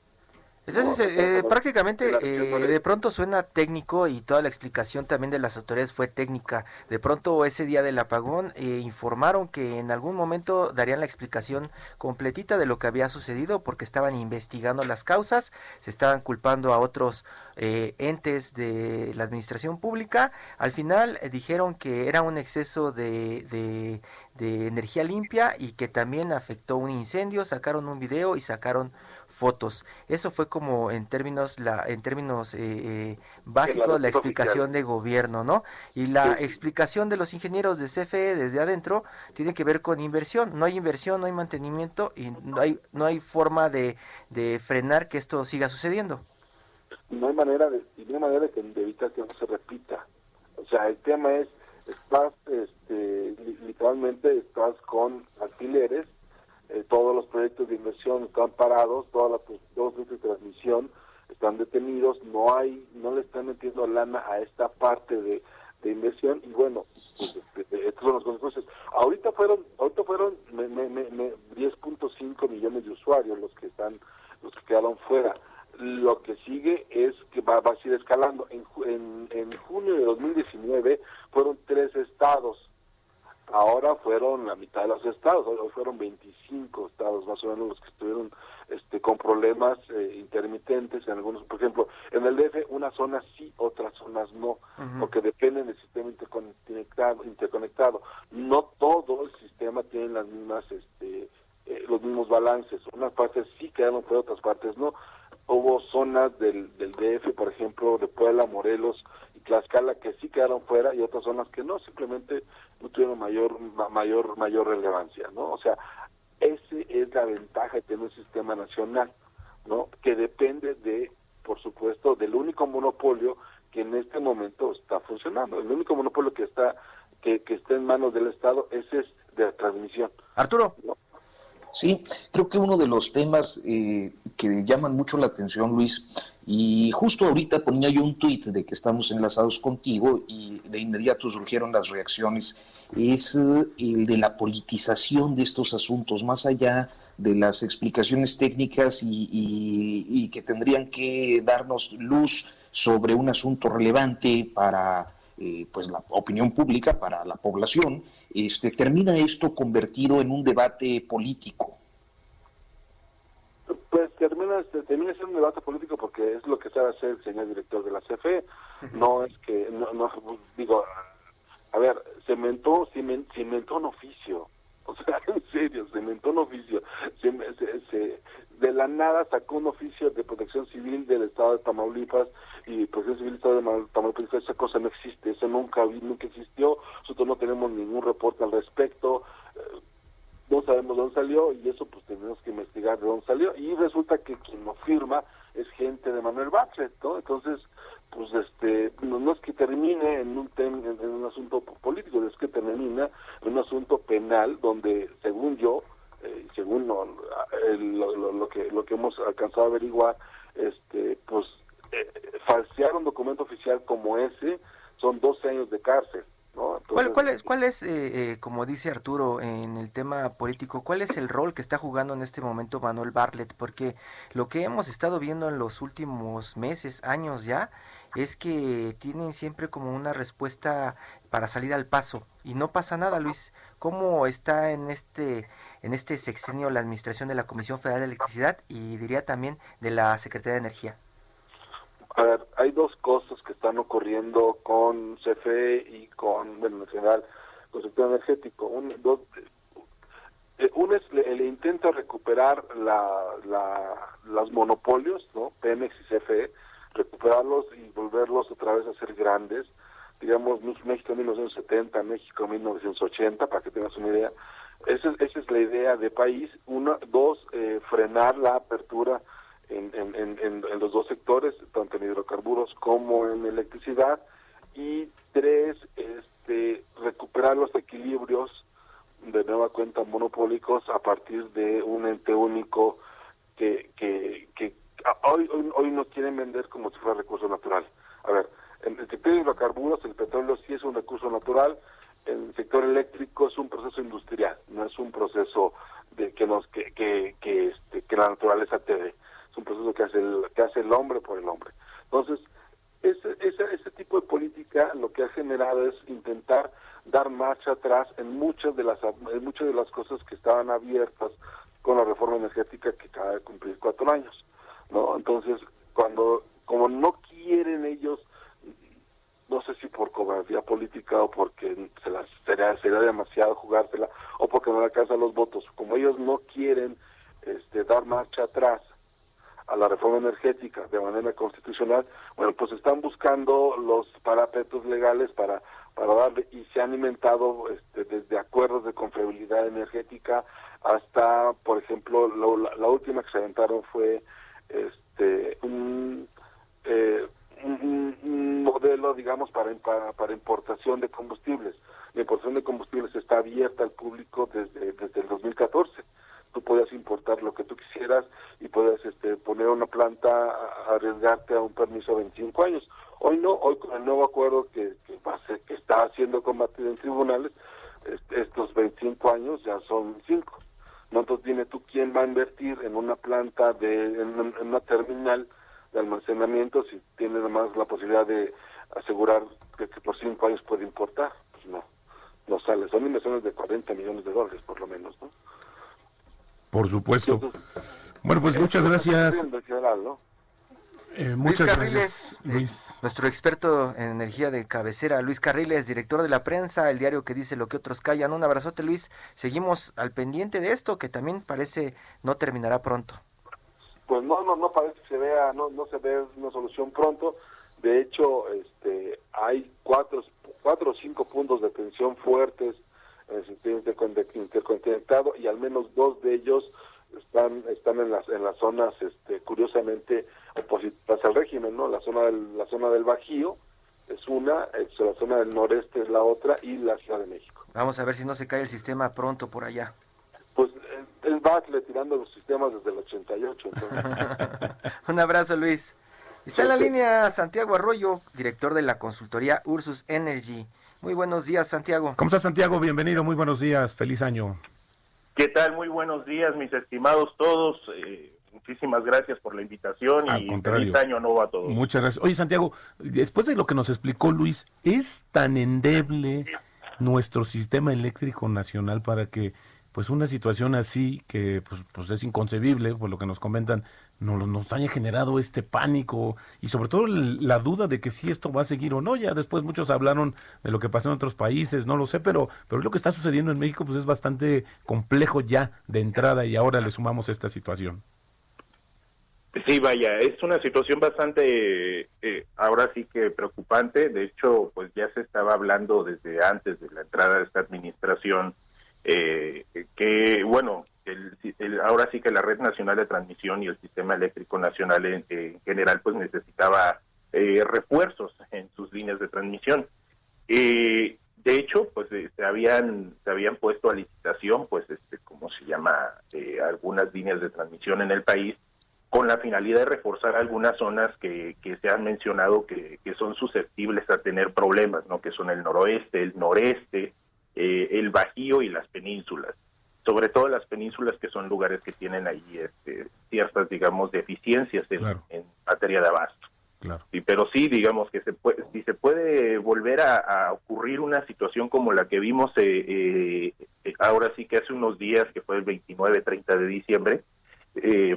S2: entonces, eh, prácticamente eh, de pronto suena técnico y toda la explicación también de las autoridades fue técnica. De pronto ese día del apagón eh, informaron que en algún momento darían la explicación completita de lo que había sucedido porque estaban investigando las causas, se estaban culpando a otros entes de la administración pública. Al final dijeron que era un exceso de, de energía limpia y que también afectó un incendio, sacaron un video y sacaron fotos. Eso fue como en términos la en términos eh, eh, básicos la, explicación de gobierno, ¿no? Y la explicación de los ingenieros de CFE desde adentro tiene que ver con inversión. No hay inversión, no hay mantenimiento y no hay no hay forma de, de frenar que esto siga sucediendo.
S9: No hay manera de, no hay manera de, evitar que no se repita. O sea, el tema es estás este, literalmente estás con alquileres eh, todos los proyectos de inversión están parados, todas las todos los de transmisión están detenidos, no hay, no le están metiendo lana a esta parte de, de inversión y bueno, pues, estos son los consecuencias. Ahorita fueron, ahorita fueron 10.5 millones de usuarios los que están, los que quedaron fuera. Lo que sigue es que va, va a seguir escalando. En, en, en junio de 2019 fueron tres estados ahora fueron la mitad de los estados, hoy fueron 25 estados más o menos los que estuvieron este, con problemas eh, intermitentes en algunos, por ejemplo, en el DF unas zonas sí, otras zonas no, porque dependen del sistema interconectado, interconectado. No todo el sistema tiene las mismas, este, eh, los mismos balances. Unas partes sí quedaron fuera, otras partes no. Hubo zonas del, del DF, por ejemplo, de Puebla, Morelos Tlaxcala que sí quedaron fuera y otras zonas que no, simplemente no tuvieron mayor mayor mayor relevancia, ¿no? O sea, esa es la ventaja de tener un sistema nacional, ¿no? Que depende de, por supuesto, del único monopolio que en este momento está funcionando. El único monopolio que está que, que está en manos del Estado ese es de la transmisión.
S2: Arturo.
S3: Sí, creo que uno de los temas eh, que llaman mucho la atención, Luis, y justo ahorita ponía yo un tuit de que estamos enlazados contigo y de inmediato surgieron las reacciones, es eh, el de la politización de estos asuntos, más allá de las explicaciones técnicas y, que tendrían que darnos luz sobre un asunto relevante para eh, pues la opinión pública, para la población, este, termina esto convertido en un debate político.
S9: Pues termina, termina siendo un debate político porque es lo que sabe hacer el señor director de la CFE. No es que, no, digo, a ver, se inventó, se inventó un oficio. O sea, en serio, se inventó un oficio. Se, de la nada sacó un oficio de protección civil del estado de Tamaulipas y protección civil del estado de Tamaulipas. Esa cosa no existe, eso nunca, nunca existió. Nosotros no tenemos ningún reporte al respecto. Eh, no sabemos dónde salió y eso pues tenemos que investigar de dónde salió y resulta que quien lo firma es gente de Manuel Bartlett, ¿no? Entonces, pues este, no, es que termine en un en, un asunto político, es que termina en un asunto penal donde, según yo, eh, según lo, lo, que lo que hemos alcanzado a averiguar, este, pues eh, falsear un documento oficial como ese son 12 años de cárcel.
S2: ¿Cuál, ¿Cuál, es, cuál es eh, eh, como dice Arturo, en el tema político, cuál es el rol que está jugando en este momento Manuel Bartlett? Porque lo que hemos estado viendo en los últimos meses, años ya, es que tienen siempre como una respuesta para salir al paso y no pasa nada, Luis. ¿Cómo está en este en este sexenio la administración de la Comisión Federal de Electricidad y diría también de la Secretaría de Energía?
S9: A ver, hay dos cosas que están ocurriendo con CFE y con, en general, con el sector energético. Un, dos, eh, uno es el, intento de recuperar la, los monopolios, ¿no? Pemex y CFE, recuperarlos y volverlos otra vez a ser grandes. Digamos, México en 1970, México en 1980, para que tengas una idea. Esa es, esa es la idea de país. Uno, dos, eh, frenar la apertura en, en, los dos sectores, tanto en hidrocarburos como en electricidad. Y tres, este, recuperar los equilibrios de nueva cuenta monopólicos a partir de un ente único que, que, que hoy, hoy, hoy no quieren vender como si fuera recurso natural. A ver, en el sector de hidrocarburos el petróleo sí es un recurso natural, el sector eléctrico es un proceso industrial, no es un proceso de que nos que que, que, este, que la naturaleza te dé, es un proceso que hace el, que hace el hombre por el hombre. Entonces, ese, ese, ese tipo de política lo que ha generado es intentar dar marcha atrás en muchas de las en muchas de las cosas que estaban abiertas con la reforma energética que acaba de cumplir cuatro años no entonces cuando como no quieren ellos no sé si por cobardía política o porque se las sería, sería demasiado jugársela o porque no alcanzan los votos como ellos no quieren este dar marcha atrás a la reforma energética de manera constitucional, bueno, pues están buscando los parapetos legales para para darle y se han inventado este, desde acuerdos de confiabilidad energética hasta, por ejemplo, la, última que se aventaron fue este un, eh, un, modelo, digamos, para, para, para importación de combustibles. La importación de combustibles está abierta al público desde, desde el 2014 tú podías importar lo que tú quisieras y puedes este, poner una planta, arriesgarte a un permiso de 25 años. Hoy no, hoy con el nuevo acuerdo que, que, que está siendo combatido en tribunales, estos 25 años ya son 5. ¿No? Entonces dime tú quién va a invertir en una planta, de, en, una terminal de almacenamiento si tiene además la posibilidad de asegurar que, por 5 años puede importar. Pues no, no sale. Son inversiones de 40 millones de dólares por lo menos, ¿no?
S4: Por supuesto. Bueno, pues muchas gracias. Eh, muchas gracias,
S2: eh, Luis. nuestro experto en energía de cabecera, Luis Carriles, director de la prensa, el diario que dice lo que otros callan. Un abrazote, Luis. Seguimos al pendiente de esto, que también parece no terminará pronto.
S9: Pues no, no, no parece que se vea, no, no se ve una solución pronto. De hecho, este, hay cuatro, cuatro o cinco puntos de tensión fuertes en el sentido interconectado y al menos dos de ellos están están en las en las zonas este curiosamente opositas al régimen no la zona del la zona del Bajío es una la zona del noreste es la otra y la Ciudad de México.
S2: Vamos a ver si no se cae el sistema pronto por allá.
S9: Pues él va retirando los sistemas desde el 88
S2: un abrazo Luis. Está en la línea Santiago Arroyo director de la consultoría Ursus Energy. Muy buenos días Santiago.
S4: Cómo estás Santiago bienvenido muy buenos días feliz año
S10: ¿Qué tal? Muy buenos días, mis estimados todos. Eh, muchísimas gracias por la invitación y feliz año nuevo a todos.
S4: Muchas gracias. Oye, Santiago, después de lo que nos explicó Luis, ¿es tan endeble nuestro sistema eléctrico nacional para que pues una situación así que pues, pues es inconcebible por lo que nos comentan nos, nos haya generado este pánico y sobre todo la duda de que si esto va a seguir o no ya después muchos hablaron de lo que pasó en otros países no lo sé pero pero lo que está sucediendo en México pues es bastante complejo ya de entrada y ahora le sumamos esta situación
S10: Sí, vaya, es una situación bastante, eh, ahora sí que preocupante. De hecho, pues ya se estaba hablando desde antes de la entrada de esta administración eh, que, bueno, el, ahora sí que la red nacional de transmisión y el sistema eléctrico nacional en, general pues necesitaba eh, refuerzos en sus líneas de transmisión. Eh, de hecho, pues eh, se habían se habían puesto a licitación, pues este, como se llama, algunas líneas de transmisión en el país con la finalidad de reforzar algunas zonas que, que se han mencionado que, que son susceptibles a tener problemas, ¿no? Que son el noroeste, el noreste, eh, el Bajío y las penínsulas, sobre todo las penínsulas que son lugares que tienen ahí este, ciertas, digamos, deficiencias en, materia de abasto. Claro. pero sí, digamos que se puede, si se puede volver a, ocurrir una situación como la que vimos eh, eh, ahora sí que hace unos días, que fue el 29-30 de diciembre,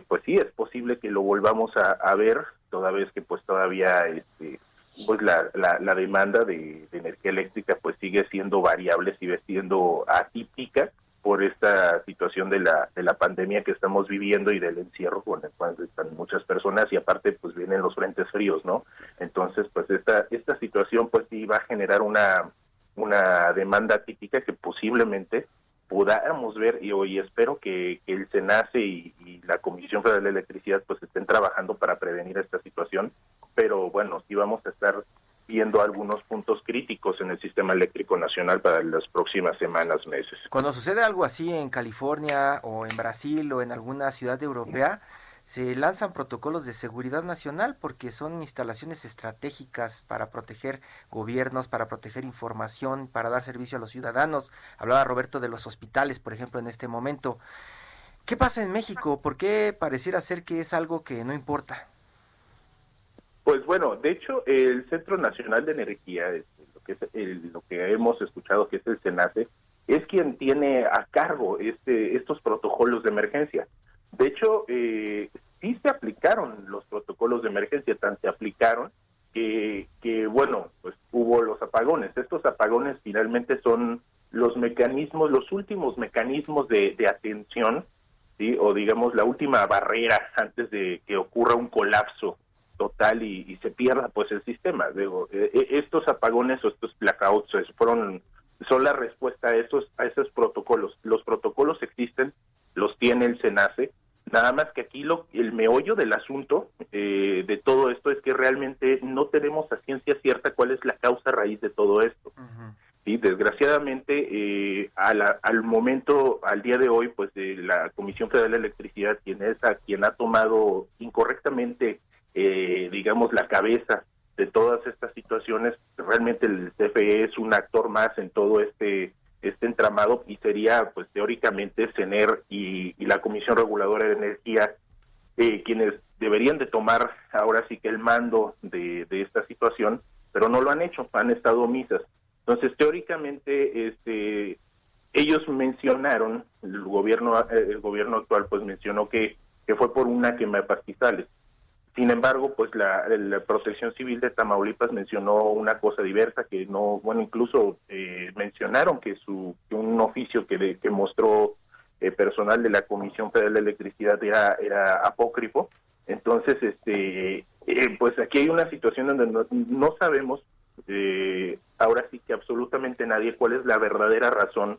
S10: pues sí, es posible que lo volvamos a, a, ver, toda vez que pues todavía este, pues la, la, demanda de, energía eléctrica pues sigue siendo variable, sigue siendo atípica por esta situación de la, de la pandemia que estamos viviendo y del encierro con el cual están muchas personas y aparte pues vienen los frentes fríos, ¿no? Entonces pues esta, esta situación pues sí va a generar una, una demanda típica que posiblemente podamos ver y hoy espero que, el SENACE y, y, la Comisión Federal de Electricidad pues estén trabajando para prevenir esta situación, pero bueno, sí vamos a estar viendo algunos puntos críticos en el sistema eléctrico nacional para las próximas semanas, meses.
S2: Cuando sucede algo así en California o en Brasil o en alguna ciudad europea, se lanzan protocolos de seguridad nacional porque son instalaciones estratégicas para proteger gobiernos, para proteger información, para dar servicio a los ciudadanos. Hablaba Roberto de los hospitales, por ejemplo, en este momento. ¿Qué pasa en México? ¿Por qué pareciera ser que es algo que no importa?
S10: Pues bueno, de hecho, el Centro Nacional de Energía, lo que, es lo que hemos escuchado que es el SENACE, es quien tiene a cargo este, estos protocolos de emergencia. De hecho, eh, sí se aplicaron los protocolos de emergencia, tan se aplicaron que, que, bueno, pues hubo los apagones. Estos apagones finalmente son los mecanismos, los últimos mecanismos de, de atención, ¿sí? o digamos la última barrera antes de que ocurra un colapso total y, se pierda pues el sistema. Digo, eh, eh, estos apagones o estos blackouts fueron son la respuesta a esos a esos protocolos. Los protocolos existen, los tiene el SENACE. Nada más que aquí lo, el meollo del asunto eh, de todo esto es que realmente no tenemos a ciencia cierta cuál es la causa raíz de todo esto. y desgraciadamente al, al momento, al día de hoy, pues la Comisión Federal de Electricidad, quien es a quien ha tomado incorrectamente eh, digamos, la cabeza de todas estas situaciones. Realmente el CFE es un actor más en todo este este entramado y sería, pues teóricamente, CENER y, la Comisión Reguladora de Energía eh, quienes deberían de tomar ahora sí que el mando de, de esta situación, pero no lo han hecho, han estado omisas. Entonces, teóricamente, este, ellos mencionaron, el gobierno, el gobierno actual pues mencionó que, que fue por una quema de pastizales. Sin embargo, pues la, Protección Civil de Tamaulipas mencionó una cosa diversa que no, bueno, incluso eh, mencionaron que su un oficio que, que mostró eh, personal de la Comisión Federal de Electricidad era, era apócrifo. Entonces, este, eh, pues aquí hay una situación donde no, no sabemos, ahora sí que absolutamente nadie, cuál es la verdadera razón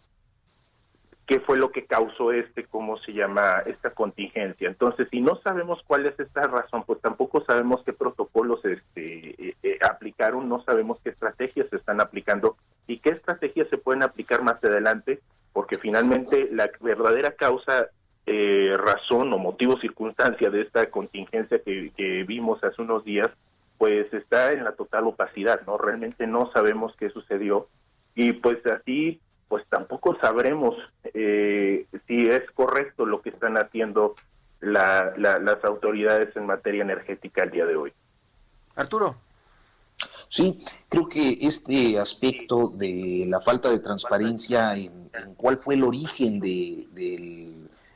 S10: qué fue lo que causó este, cómo se llama, esta contingencia. Entonces, si no sabemos cuál es esta razón, pues tampoco sabemos qué protocolos este, eh, eh, aplicaron, no sabemos qué estrategias se están aplicando y qué estrategias se pueden aplicar más adelante, porque finalmente la verdadera causa, eh, razón o motivo, circunstancia de esta contingencia que, que vimos hace unos días, pues está en la total opacidad, ¿no? Realmente no sabemos qué sucedió y pues así pues tampoco sabremos eh, si es correcto lo que están haciendo las autoridades en materia energética el día de hoy.
S2: Arturo.
S3: Sí, creo que este aspecto de la falta de transparencia en, cuál fue el origen de,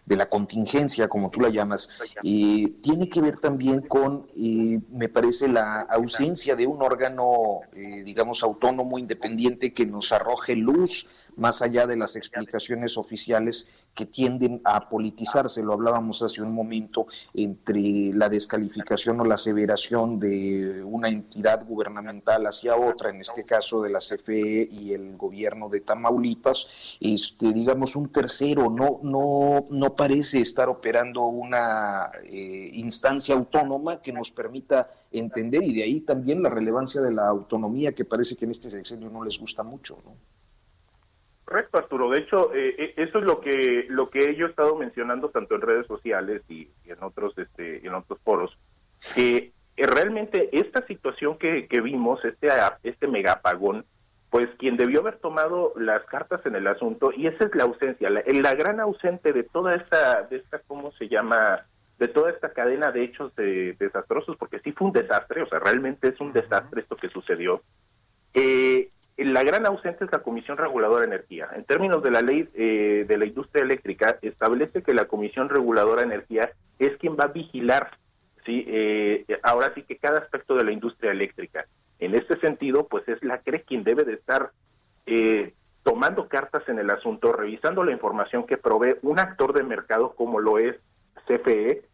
S3: de, la contingencia, como tú la llamas, eh, tiene que ver también con, eh, me parece, la ausencia de un órgano, digamos, autónomo, independiente, que nos arroje luz más allá de las explicaciones oficiales que tienden a politizarse. Lo hablábamos hace un momento entre la descalificación o la aseveración de una entidad gubernamental hacia otra, en este caso de la CFE y el gobierno de Tamaulipas, este, digamos un tercero, no, no, no parece estar operando una eh, instancia autónoma que nos permita entender y de ahí también la relevancia de la autonomía que parece que en este sexenio no les gusta mucho. ¿no?
S10: Correcto, Arturo. De hecho, eh, eh, eso es lo que lo que yo he estado mencionando tanto en redes sociales y, en otros este en otros foros que eh, realmente esta situación que, que vimos, este este megapagón, pues quien debió haber tomado las cartas en el asunto y esa es la ausencia, la, la gran ausente de toda esta de esta cómo se llama de toda esta cadena de hechos de, desastrosos, porque sí fue un desastre, o sea, realmente es un desastre esto que sucedió. Eh, la gran ausencia es la Comisión Reguladora de Energía. En términos de la ley eh, de la industria eléctrica, establece que la Comisión Reguladora de Energía es quien va a vigilar, ¿sí? Eh, ahora sí que cada aspecto de la industria eléctrica. En este sentido, pues es la CRE quien debe de estar eh, tomando cartas en el asunto, revisando la información que provee un actor de mercado como lo es CFE,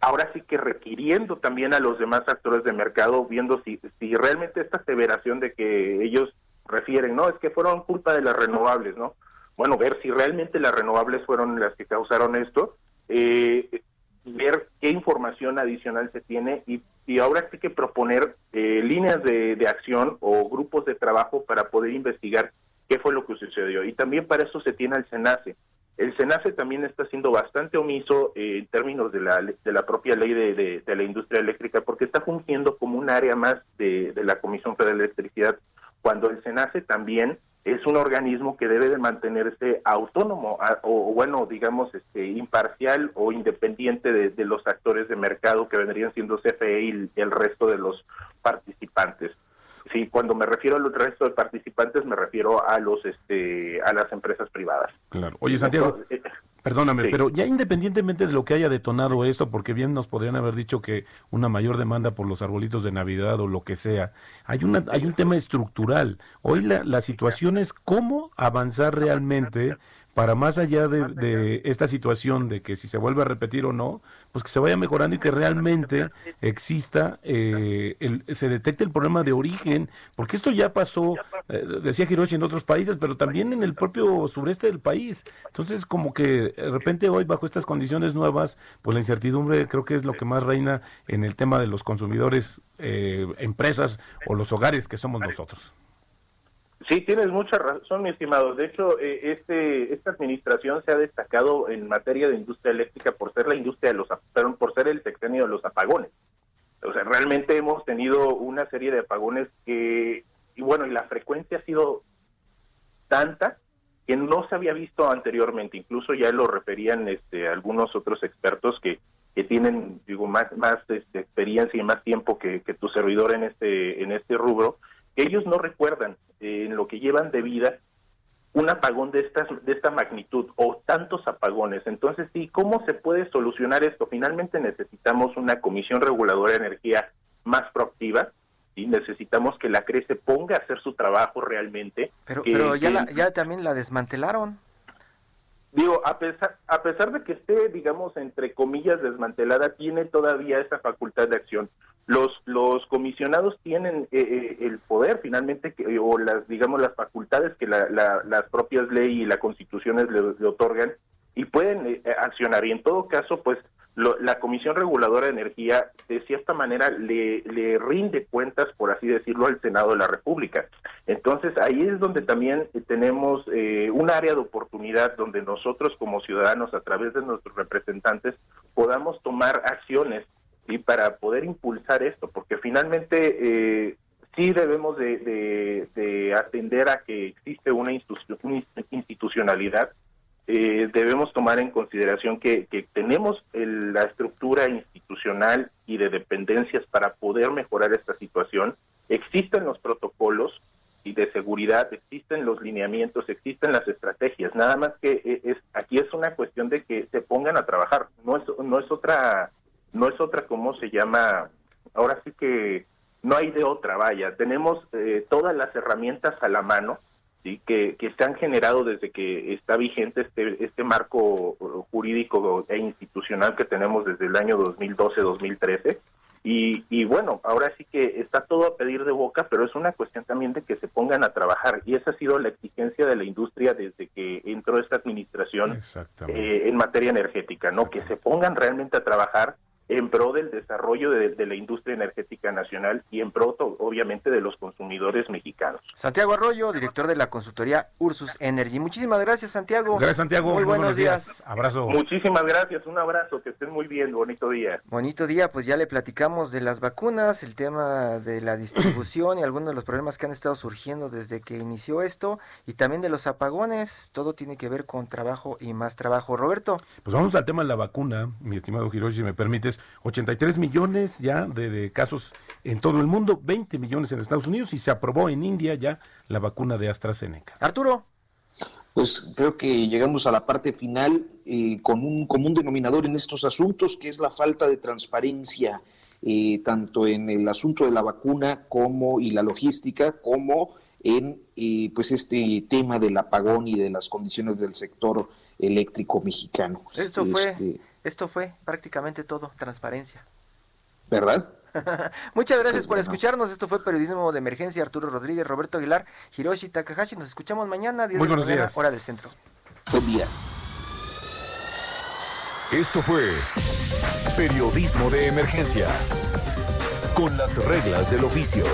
S10: ahora sí que requiriendo también a los demás actores de mercado, viendo si, si realmente esta aseveración de que ellos refieren, no, es que fueron culpa de las renovables, ¿no? Bueno, ver si realmente las renovables fueron las que causaron esto, eh, ver qué información adicional se tiene y, y ahora sí que proponer eh, líneas de, de acción o grupos de trabajo para poder investigar qué fue lo que sucedió. Y también para eso se tiene al SENACE. El SENACE también está siendo bastante omiso eh, en términos de la, de la propia ley de, de, de, la industria eléctrica porque está fungiendo como un área más de, de la Comisión Federal de Electricidad, cuando el SENACE también es un organismo que debe de mantenerse autónomo o, bueno, digamos, este, imparcial o independiente de, de, los actores de mercado que vendrían siendo CFE y el resto de los participantes. Sí, cuando me refiero al resto de participantes me refiero a los este a las empresas privadas.
S4: Claro. Oye, Santiago, Entonces, eh, Perdóname, sí. pero ya independientemente de lo que haya detonado esto, porque bien nos podrían haber dicho que una mayor demanda por los arbolitos de Navidad o lo que sea, hay una hay un tema estructural. Hoy la, la situación es cómo avanzar realmente para más allá de, de, esta situación de que si se vuelve a repetir o no, pues que se vaya mejorando y que realmente exista, eh, el, se detecte el problema de origen, porque esto ya pasó, eh, decía Hiroshi, en otros países, pero también en el propio sureste del país. Entonces, como que de repente hoy, bajo estas condiciones nuevas, pues la incertidumbre creo que es lo que más reina en el tema de los consumidores, eh, empresas o los hogares que somos nosotros.
S10: Sí, tienes mucha razón, mi estimado. De hecho, eh, este esta administración se ha destacado en materia de industria eléctrica por ser la industria de los perdón, por ser el sexenio de los apagones. O sea, realmente hemos tenido una serie de apagones que y bueno, y la frecuencia ha sido tanta que no se había visto anteriormente. Incluso ya lo referían este algunos otros expertos que que tienen digo más más este, experiencia y más tiempo que, que tu servidor en este en este rubro ellos no recuerdan eh, en lo que llevan de vida un apagón de estas de esta magnitud o tantos apagones. Entonces, sí, ¿cómo se puede solucionar esto? Finalmente necesitamos una comisión reguladora de energía más proactiva y necesitamos que la CRE se ponga a hacer su trabajo realmente.
S2: Pero,
S10: que,
S2: pero ya,
S10: que,
S2: la, ya también la desmantelaron.
S10: Digo, a pesar, a pesar de que esté, digamos, entre comillas, desmantelada, tiene todavía esa facultad de acción. Los los comisionados tienen eh, eh, el poder finalmente que, o las digamos las facultades que la, la, las propias leyes y las constituciones le otorgan y pueden eh, accionar. Y en todo caso pues lo, la Comisión Reguladora de Energía de cierta manera le, rinde cuentas por así decirlo al Senado de la República. Entonces ahí es donde también tenemos eh, un área de oportunidad donde nosotros como ciudadanos a través de nuestros representantes podamos tomar acciones y para poder impulsar esto, porque finalmente eh, sí debemos de, de, de, atender a que existe una institucionalidad, eh, debemos tomar en consideración que, tenemos el, la estructura institucional y de dependencias para poder mejorar esta situación, existen los protocolos y de seguridad, existen los lineamientos, existen las estrategias, nada más que eh, es aquí es una cuestión de que se pongan a trabajar, no es, no es otra no es otra como se llama, ahora sí que no hay de otra, vaya, tenemos eh, todas las herramientas a la mano, ¿sí? que, que se han generado desde que está vigente este, este marco jurídico e institucional que tenemos desde el año 2012-2013. Y, y bueno, ahora sí que está todo a pedir de boca, pero es una cuestión también de que se pongan a trabajar. Y esa ha sido la exigencia de la industria desde que entró esta administración eh, en materia energética, ¿no? Que se pongan realmente a trabajar en pro del desarrollo de, de, la industria energética nacional y en pro, obviamente, de los consumidores mexicanos.
S2: Santiago Arroyo, director de la consultoría Ursus Energy. Muchísimas gracias, Santiago.
S4: Gracias, Santiago.
S2: Muy,
S4: muy
S2: buenos,
S4: buenos días. días. Abrazo.
S10: Muchísimas gracias. Un abrazo. Que estén muy bien. Bonito día.
S2: Bonito día. Pues ya le platicamos de las vacunas, el tema de la distribución y algunos de los problemas que han estado surgiendo desde que inició esto y también de los apagones. Todo tiene que ver con trabajo y más trabajo. Roberto.
S4: Pues vamos al tema de la vacuna, mi estimado Hiroshi, si me permites. 83 millones ya de, de, casos en todo el mundo, 20 millones en Estados Unidos y se aprobó en India ya la vacuna de AstraZeneca.
S2: Arturo.
S3: Pues creo que llegamos a la parte final eh, con un común denominador en estos asuntos, que es la falta de transparencia, eh, tanto en el asunto de la vacuna como y la logística, como en eh, pues este tema del apagón y de las condiciones del sector eléctrico mexicano.
S2: Esto fue,
S3: Este,
S2: esto fue prácticamente todo, transparencia.
S3: ¿Verdad?
S2: Muchas gracias
S3: Pues
S2: por
S3: bueno.
S2: escucharnos. Esto fue Periodismo de Emergencia. Arturo Rodríguez, Roberto Aguilar, Hiroshi Takahashi. Nos escuchamos mañana, 10
S4: Muy
S2: de la
S4: buenos
S2: mañana,
S4: días.
S2: hora del centro.
S3: Buen día.
S1: Esto fue Periodismo de Emergencia. Con las reglas del oficio.